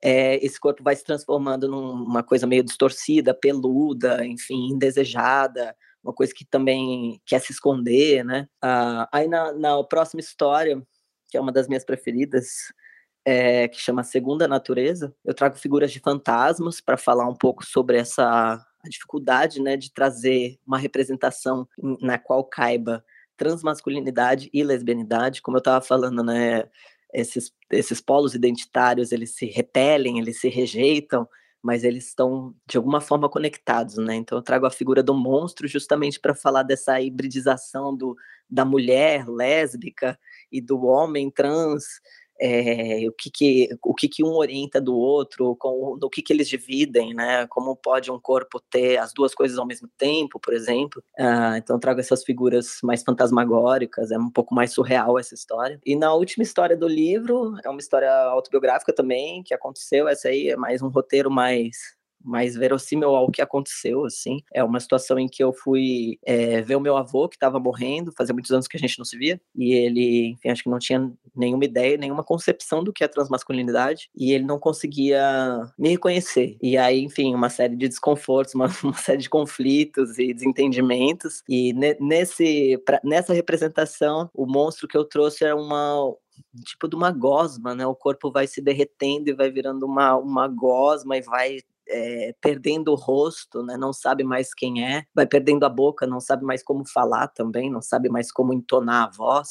é, esse corpo vai se transformando numa coisa meio distorcida, peluda, enfim, indesejada, uma coisa que também quer se esconder, né? Ah, aí na, na próxima história, que é uma das minhas preferidas, é, que chama Segunda Natureza, eu trago figuras de fantasmas para falar um pouco sobre essa dificuldade, né, de trazer uma representação na qual caiba transmasculinidade e lesbianidade, como eu estava falando, né, esses, esses polos identitários eles se repelem, eles se rejeitam, mas eles estão de alguma forma conectados, né? Então eu trago a figura do monstro justamente para falar dessa hibridização do, da mulher lésbica e do homem trans é, o, que, que, o que, que um orienta do outro, com, no que, que eles dividem, né? Como pode um corpo ter as duas coisas ao mesmo tempo, por exemplo. Ah, então trago essas figuras mais fantasmagóricas, é um pouco mais surreal essa história. E na última história do livro, é uma história autobiográfica também, que aconteceu, essa aí é mais um roteiro mais mais verossímil ao que aconteceu, assim. É uma situação em que eu fui é, ver o meu avô, que estava morrendo, fazia muitos anos que a gente não se via, e ele, enfim, acho que não tinha nenhuma ideia, nenhuma concepção do que é transmasculinidade, e ele não conseguia me reconhecer. E aí, enfim, uma série de desconfortos, uma, uma série de conflitos e desentendimentos, e ne, nesse, pra, nessa representação, o monstro que eu trouxe é uma, tipo de uma gosma, né? O corpo vai se derretendo e vai virando uma, uma gosma e vai é, perdendo o rosto, né? não sabe mais quem é, vai perdendo a boca, não sabe mais como falar também, não sabe mais como entonar a voz.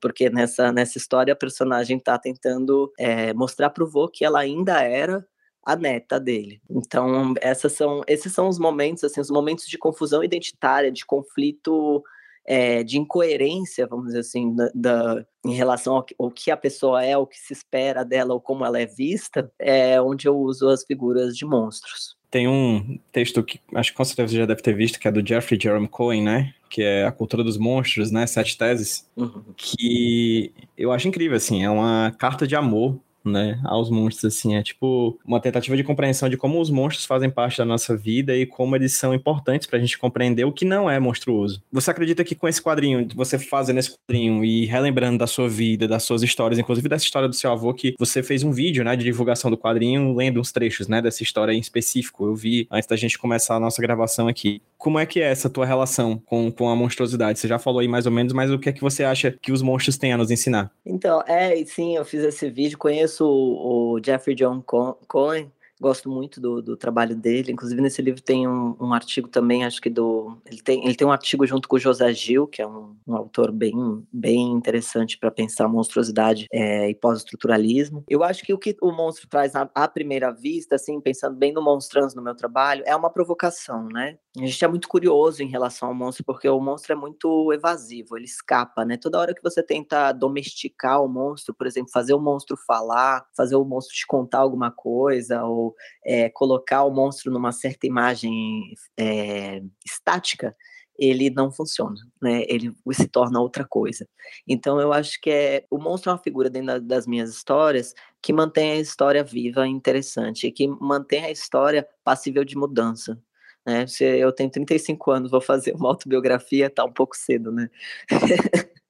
Porque nessa, nessa história a personagem está tentando é, mostrar para o vô que ela ainda era a neta dele. Então, essas são, esses são os momentos, assim, os momentos de confusão identitária, de conflito é, de incoerência, vamos dizer assim, da, da, em relação ao, ao, que a pessoa é, o que se espera dela, ou como ela é vista, é onde eu uso as figuras de monstros. Tem um texto que acho que com certeza você já deve ter visto, que é do Jeffrey Jerome Cohen, né? Que é A Cultura dos Monstros, né? Sete Teses. Uhum. Que eu acho incrível, assim. É uma carta de amor né, aos monstros, assim, é tipo uma tentativa de compreensão de como os monstros fazem parte da nossa vida e como eles são importantes pra gente compreender o que não é monstruoso. Você acredita que com esse quadrinho, você fazendo esse quadrinho e relembrando da sua vida, das suas histórias, inclusive dessa história do seu avô, que você fez um vídeo, né, de divulgação do quadrinho, lendo uns trechos, né, dessa história em específico, eu vi antes da gente começar a nossa gravação aqui. Como é que é essa tua relação com, com a monstruosidade? Você já falou aí mais ou menos, mas o que é que você acha que os monstros têm a nos ensinar? Então, é, sim, eu fiz esse vídeo, conheço o, o Jeffrey John Cohen, gosto muito do, do trabalho dele. Inclusive, nesse livro tem um, um, artigo também, acho que do. Ele tem, ele tem um artigo junto com o José Gil, que é um, um autor bem, bem interessante para pensar monstruosidade é, e pós-estruturalismo. Eu acho que o que o monstro traz à, à primeira vista, assim, pensando bem no Monstrans no meu trabalho, é uma provocação, né? A gente é muito curioso em relação ao monstro, porque o monstro é muito evasivo, ele escapa, né? Toda hora que você tenta domesticar o monstro, por exemplo, fazer o monstro falar, fazer o monstro te contar alguma coisa, ou é, colocar o monstro numa certa imagem é, estática, ele não funciona, né? Ele se torna outra coisa. Então eu acho que é o monstro é uma figura dentro das minhas histórias que mantém a história viva e interessante, e que mantém a história passível de mudança. Né? Se eu tenho 35 anos, vou fazer uma autobiografia, tá um pouco cedo, né?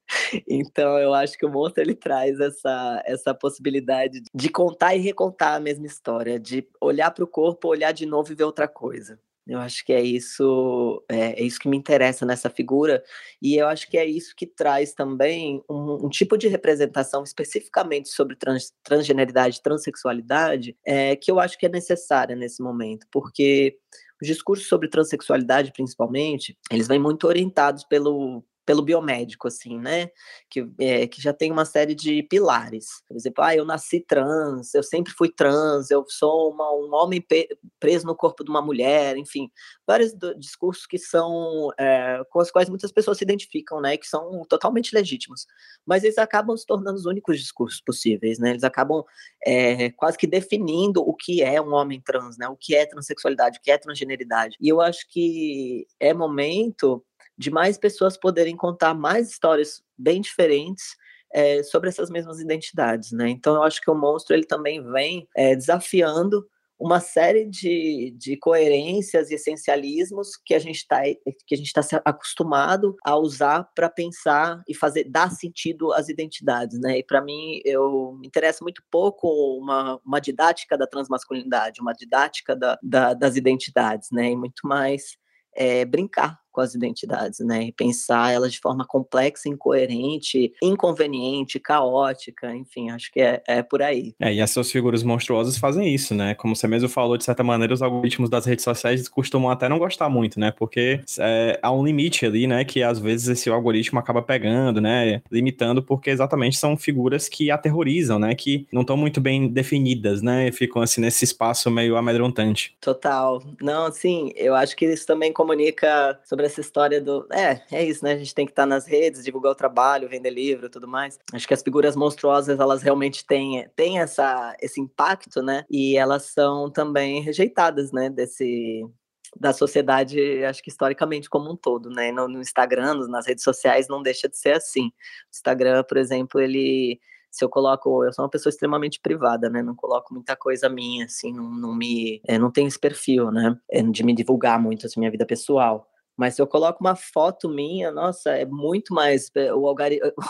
Então eu acho que o monstro ele traz essa, essa possibilidade de contar e recontar a mesma história, de olhar para o corpo, olhar de novo e ver outra coisa. Eu acho que é isso, é, é, isso que me interessa nessa figura, e eu acho que é isso que traz também um, um tipo de representação especificamente sobre trans, transgeneridade, transexualidade, é, que eu acho que é necessária nesse momento, porque os discursos sobre transexualidade, principalmente, eles vêm muito orientados pelo, pelo biomédico, assim, né? Que, é, que já tem uma série de pilares. Por exemplo, ah, eu nasci trans, eu sempre fui trans, eu sou uma, um homem preso no corpo de uma mulher, enfim, vários discursos que são é, com os quais muitas pessoas se identificam, né? Que são totalmente legítimos, mas eles acabam se tornando os únicos discursos possíveis, né? Eles acabam é, quase que definindo o que é um homem trans, né? O que é transexualidade, o que é transgeneridade. E eu acho que é momento de mais pessoas poderem contar mais histórias bem diferentes é, sobre essas mesmas identidades, né? Então eu acho que o monstro ele também vem é, desafiando uma série de, de coerências e essencialismos que a gente está que a gente está acostumado a usar para pensar e fazer dar sentido às identidades, né? E para mim eu me interessa muito pouco uma, uma didática da transmasculinidade, uma didática da, da, das identidades, né? E muito mais é, brincar com as identidades, né? E pensar elas de forma complexa, incoerente, inconveniente, caótica, enfim, acho que é, é por aí. É, e essas figuras monstruosas fazem isso, né? Como você mesmo falou, de certa maneira, os algoritmos das redes sociais costumam até não gostar muito, né? Porque é, há um limite ali, né? Que às vezes esse algoritmo acaba pegando, né? Limitando, porque exatamente são figuras que aterrorizam, né? Que não estão muito bem definidas, né? Ficam assim nesse espaço meio amedrontante. Total. Não, sim, eu acho que isso também comunica sobre essa história do. É, é isso, né? A gente tem que estar nas redes, divulgar o trabalho, vender livro tudo mais. Acho que as figuras monstruosas, elas realmente têm, têm essa, esse impacto, né? E elas são também rejeitadas, né? Desse, da sociedade, acho que historicamente como um todo, né? No, no, Instagram, nas redes sociais, não deixa de ser assim. O Instagram, por exemplo, ele. Se eu coloco, eu sou uma pessoa extremamente privada, né? Não coloco muita coisa minha, assim, não, não me, é, não tenho esse perfil, né? É, de me divulgar muito assim minha vida pessoal. Mas se eu coloco uma foto minha, nossa, é muito mais. É, o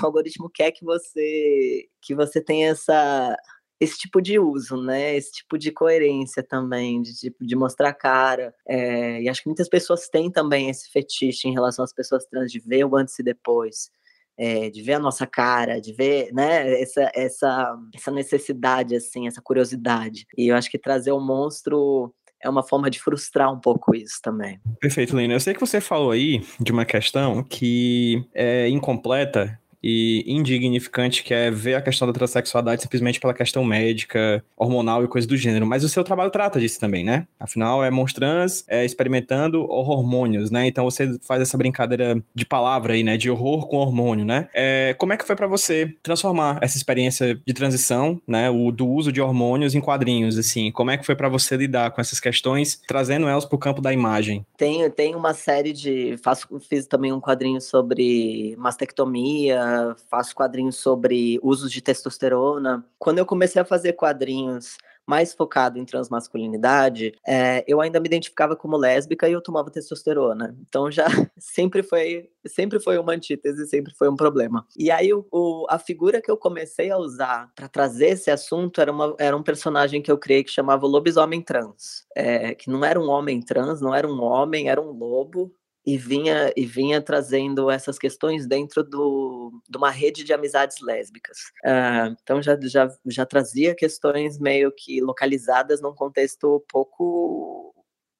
algoritmo quer que você que você tenha essa esse tipo de uso, né? Esse tipo de coerência também, de tipo de mostrar cara. É, e acho que muitas pessoas têm também esse fetiche em relação às pessoas trans de ver o antes e depois. É, de ver a nossa cara, de ver, né, essa, essa, essa necessidade, assim, essa curiosidade. E eu acho que trazer o monstro é uma forma de frustrar um pouco isso também. Perfeito, Lina. Eu sei que você falou aí de uma questão que é incompleta e indignificante, que é ver a questão da transexualidade simplesmente pela questão médica, hormonal e coisa do gênero. Mas o seu trabalho trata disso também, né? Afinal, é monstrans é, experimentando hormônios, né? Então você faz essa brincadeira de palavra aí, né? De horror com hormônio, né? É, como é que foi para você transformar essa experiência de transição, né? O do uso de hormônios em quadrinhos, assim? Como é que foi para você lidar com essas questões, trazendo elas pro campo da imagem? Tenho, tenho uma série de... Faço, fiz também um quadrinho sobre mastectomia, faço quadrinhos sobre usos de testosterona. Quando eu comecei a fazer quadrinhos mais focado em transmasculinidade, é, eu ainda me identificava como lésbica e eu tomava testosterona. Então já sempre foi sempre foi uma antítese, sempre foi um problema. E aí o, o a figura que eu comecei a usar para trazer esse assunto era, uma, era um personagem que eu criei que chamava lobisomem trans, é, que não era um homem trans, não era um homem, era um lobo e vinha e vinha trazendo essas questões dentro do, de uma rede de amizades lésbicas. Uh, então já, já, já trazia questões meio que localizadas num contexto pouco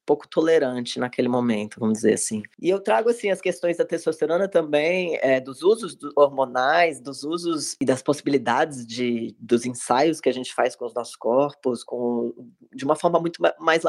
pouco tolerante naquele momento, vamos dizer assim. E eu trago assim as questões da testosterona também, é, dos usos hormonais, dos usos e das possibilidades de dos ensaios que a gente faz com os nossos corpos, com de uma forma muito mais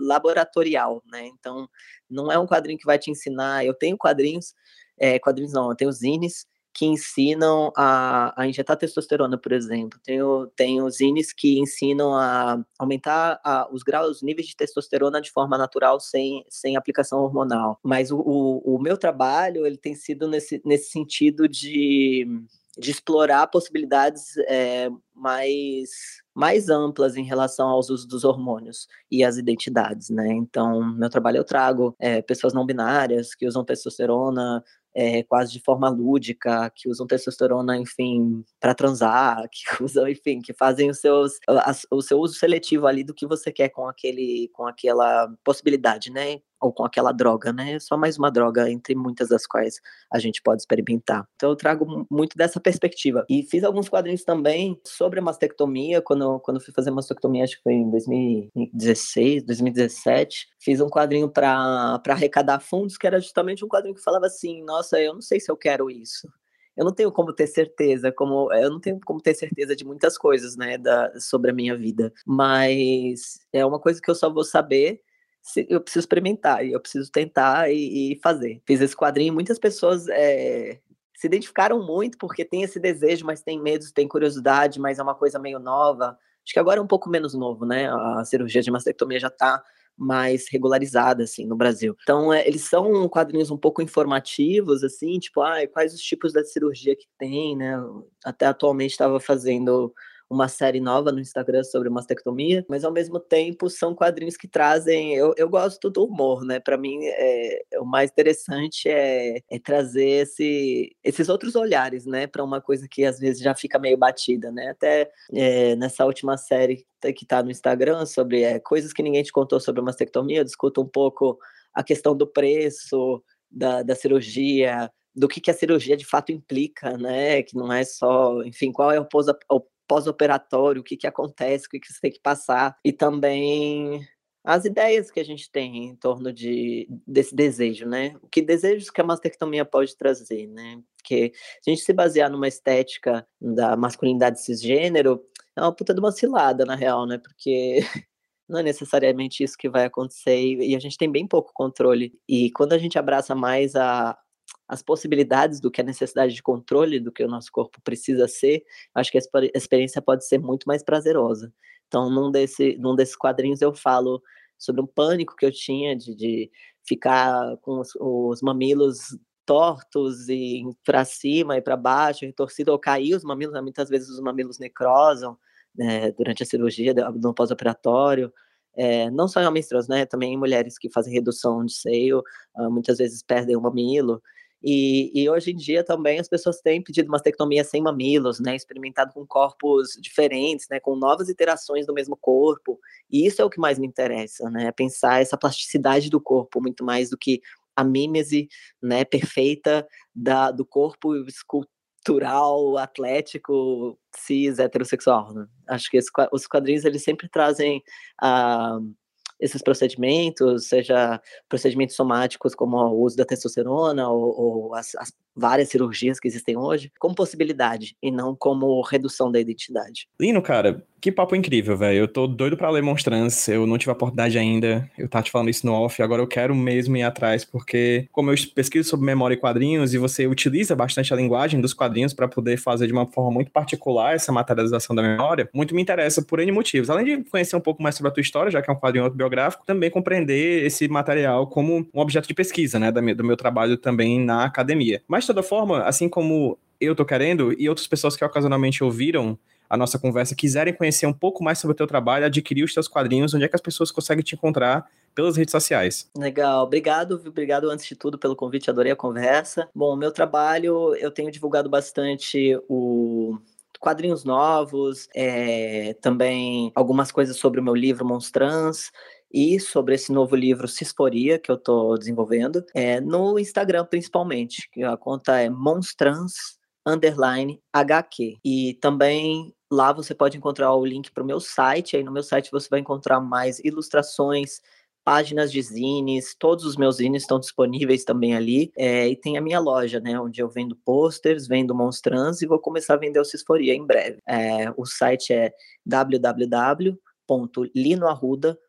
laboratorial, né? Então, não é um quadrinho que vai te ensinar. Eu tenho quadrinhos, é, quadrinhos não, eu tenho zines que ensinam a, a injetar testosterona, por exemplo. Tem, tem os zines que ensinam a aumentar a, os graus, os níveis de testosterona de forma natural, sem, sem aplicação hormonal. Mas o, o, o meu trabalho, ele tem sido nesse, nesse sentido de, de explorar possibilidades é, mais mais amplas em relação aos usos dos hormônios e as identidades, né? Então, meu trabalho eu trago é, pessoas não binárias que usam testosterona é, quase de forma lúdica, que usam testosterona, enfim, para transar, que usam, enfim, que fazem os seus, o seu uso seletivo ali do que você quer com aquele, com aquela possibilidade, né? Ou com aquela droga, né? É só mais uma droga entre muitas das quais a gente pode experimentar. Então eu trago muito dessa perspectiva. E fiz alguns quadrinhos também sobre a mastectomia, quando, quando fui fazer mastectomia, acho que foi em 2016, 2017. Fiz um quadrinho para arrecadar fundos, que era justamente um quadrinho que falava assim: nossa, eu não sei se eu quero isso eu não tenho como ter certeza, como eu não tenho como ter certeza de muitas coisas, né, da, sobre a minha vida, mas é uma coisa que eu só vou saber eu preciso experimentar e eu preciso tentar e, e fazer. Fiz esse quadrinho, muitas pessoas é, se identificaram muito porque tem esse desejo, mas tem medo, tem curiosidade, mas é uma coisa meio nova. Acho que agora é um pouco menos novo, né? A cirurgia de mastectomia já está mais regularizada, assim, no Brasil. Então, é, eles são quadrinhos um pouco informativos, assim, tipo, ah, quais os tipos da cirurgia que tem, né? Até atualmente estava fazendo uma série nova no Instagram sobre mastectomia, mas ao mesmo tempo são quadrinhos que trazem. Eu, eu gosto do humor, né? Para mim, é, o mais interessante é, é trazer esse, esses outros olhares, né? Para uma coisa que às vezes já fica meio batida, né? Até é, nessa última série que está no Instagram sobre é, coisas que ninguém te contou sobre mastectomia, eu discuto um pouco a questão do preço da, da cirurgia, do que, que a cirurgia de fato implica, né? Que não é só, enfim, qual é o pós-operatório, o que, que acontece, o que, que você tem que passar, e também as ideias que a gente tem em torno de, desse desejo, né? O que desejos que a mastectomia pode trazer, né? Porque se a gente se basear numa estética da masculinidade cisgênero, é uma puta de uma cilada, na real, né? Porque não é necessariamente isso que vai acontecer e a gente tem bem pouco controle. E quando a gente abraça mais a, as possibilidades do que a necessidade de controle do que o nosso corpo precisa ser, acho que a experiência pode ser muito mais prazerosa. Então, num, desse, num desses quadrinhos eu falo sobre um pânico que eu tinha de, de ficar com os, os mamilos tortos e para cima e para baixo, retorcido ou cair os mamilos, muitas vezes os mamilos necrosam né, durante a cirurgia, no pós-operatório. É, não só em homens trans, né, também em mulheres que fazem redução de seio, uh, muitas vezes perdem o mamilo. E, e, hoje em dia também as pessoas têm pedido mastectomia sem mamilos, né? Experimentado com corpos diferentes, né? Com novas iterações do mesmo corpo. E isso é o que mais me interessa, né? Pensar essa plasticidade do corpo, muito mais do que a mímese, né? Perfeita da, do corpo escultural, atlético, cis, heterossexual, né? Acho que esse, os quadrinhos, eles sempre trazem a... Uh, esses procedimentos, seja procedimentos somáticos como o uso da testosterona ou, ou as, as, várias cirurgias que existem hoje, como possibilidade e não como redução da identidade. Lino, cara, que papo incrível, velho. Eu tô doido pra ler Monstrance, eu não tive a oportunidade ainda. Eu tava te falando isso no off, agora eu quero mesmo ir atrás, porque como eu pesquiso sobre memória e quadrinhos, e você utiliza bastante a linguagem dos quadrinhos para poder fazer de uma forma muito particular essa materialização da memória, muito me interessa por N motivos. Além de conhecer um pouco mais sobre a tua história, já que é um quadrinho autobiográfico, também compreender esse material como um objeto de pesquisa, né, do meu trabalho também na academia. Mas, de toda forma, assim como eu tô querendo, e outras pessoas que ocasionalmente ouviram a nossa conversa quiserem conhecer um pouco mais sobre o teu trabalho, adquirir os teus quadrinhos, onde é que as pessoas conseguem te encontrar pelas redes sociais. Legal, obrigado, obrigado antes de tudo pelo convite, adorei a conversa. Bom, meu trabalho, eu tenho divulgado bastante o quadrinhos novos, é, também algumas coisas sobre o meu livro Monstrans, e sobre esse novo livro Cisforia que eu estou desenvolvendo, é, no Instagram principalmente, que a conta é monstrans underline HQ. E também Lá você pode encontrar o link para o meu site. Aí no meu site você vai encontrar mais ilustrações, páginas de zines, todos os meus zines estão disponíveis também ali. É, e tem a minha loja, né? Onde eu vendo posters, vendo monstrans e vou começar a vender o Cisforia em breve. É, o site é www.linoarruda.com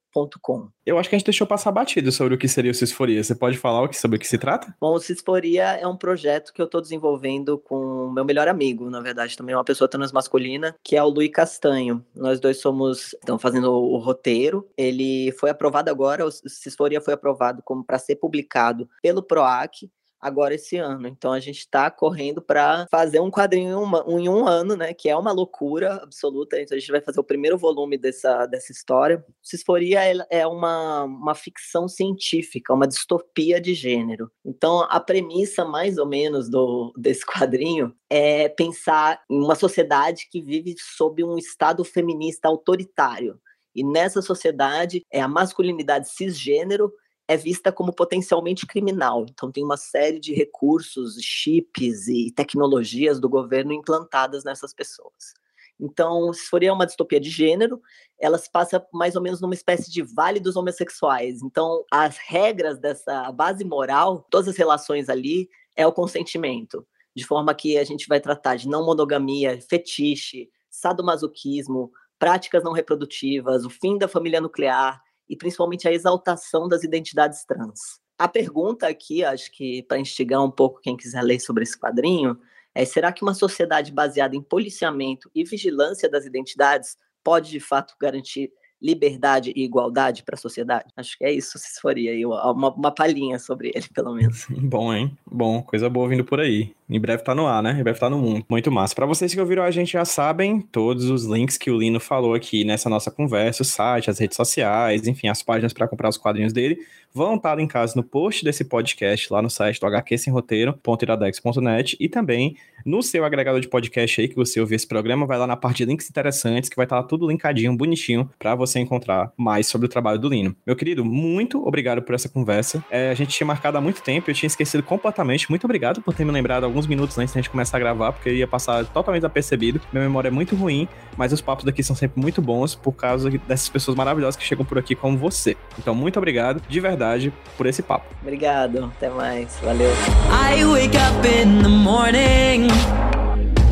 eu acho que a gente deixou passar batido sobre o que seria o Cisforia. Você pode falar sobre o que se trata? Bom, o Cisforia é um projeto que eu estou desenvolvendo com meu melhor amigo, na verdade, também uma pessoa transmasculina, que é o Luiz Castanho. Nós dois somos, estão fazendo o roteiro. Ele foi aprovado agora, o Cisforia foi aprovado como para ser publicado pelo PROAC agora esse ano. Então a gente está correndo para fazer um quadrinho em, uma, um, em um ano, né? Que é uma loucura absoluta. Então a gente vai fazer o primeiro volume dessa, dessa história. Cisforia é uma, uma ficção científica, uma distopia de gênero. Então a premissa, mais ou menos, do, desse quadrinho é pensar em uma sociedade que vive sob um estado feminista autoritário. E nessa sociedade, é a masculinidade cisgênero é vista como potencialmente criminal. Então, tem uma série de recursos, chips e tecnologias do governo implantadas nessas pessoas. Então, se for uma distopia de gênero, ela se passa mais ou menos numa espécie de vale dos homossexuais. Então, as regras dessa base moral, todas as relações ali, é o consentimento. De forma que a gente vai tratar de não monogamia, fetiche, sadomasoquismo, práticas não reprodutivas, o fim da família nuclear e principalmente a exaltação das identidades trans. A pergunta aqui, acho que para instigar um pouco quem quiser ler sobre esse quadrinho, é: será que uma sociedade baseada em policiamento e vigilância das identidades pode de fato garantir liberdade e igualdade para a sociedade? Acho que é isso, se faria aí uma, uma palhinha sobre ele, pelo menos. Bom, hein? Bom, coisa boa vindo por aí. Em breve tá no ar, né? Em breve tá no mundo. Muito massa. Para vocês que ouviram a gente já sabem, todos os links que o Lino falou aqui nessa nossa conversa, o site, as redes sociais, enfim, as páginas para comprar os quadrinhos dele, vão estar linkados no post desse podcast lá no site do hqsemroteiro.iradex.net e também no seu agregador de podcast aí que você ouvir esse programa, vai lá na parte de links interessantes que vai estar tudo linkadinho, bonitinho, para você encontrar mais sobre o trabalho do Lino. Meu querido, muito obrigado por essa conversa. É, a gente tinha marcado há muito tempo, eu tinha esquecido completamente. Muito obrigado por ter me lembrado alguns minutos antes da gente começar a gravar, porque ia passar totalmente apercebido. Minha memória é muito ruim, mas os papos daqui são sempre muito bons por causa dessas pessoas maravilhosas que chegam por aqui como você. Então, muito obrigado, de verdade, por esse papo. Obrigado, até mais, valeu. I wake up in the morning.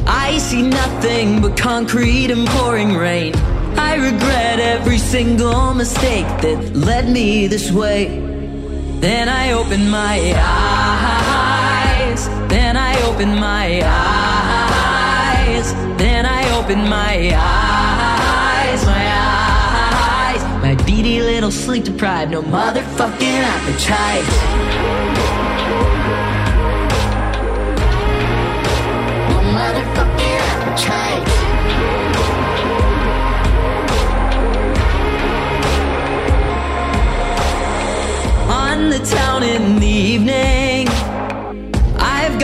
I see nothing but concrete and pouring rain. I regret every single mistake that led me this way. Then I open my eyes. Then I open my eyes. Then I open my eyes. My eyes. My beady little sleep deprived, no motherfucking appetite. No motherfucking appetite. On the town in the evening.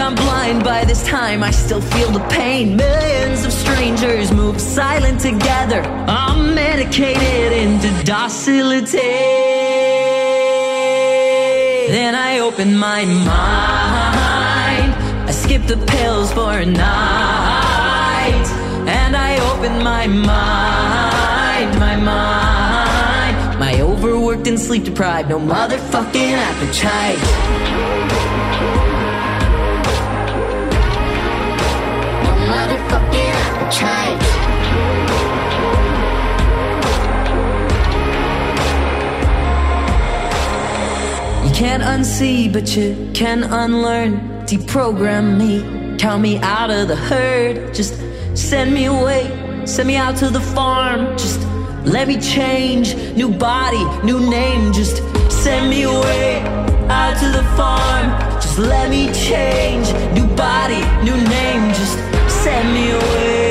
Gone blind by this time, I still feel the pain. Millions of strangers move silent together. I'm medicated into docility. Then I open my mind. I skip the pills for a night. And I open my mind, my mind. My overworked and sleep deprived, no motherfucking appetite. Appetite. You can't unsee, but you can unlearn. Deprogram me, count me out of the herd. Just send me away, send me out to the farm. Just let me change, new body, new name. Just send me away out to the farm. Just let me change, new body, new name. Just send me away.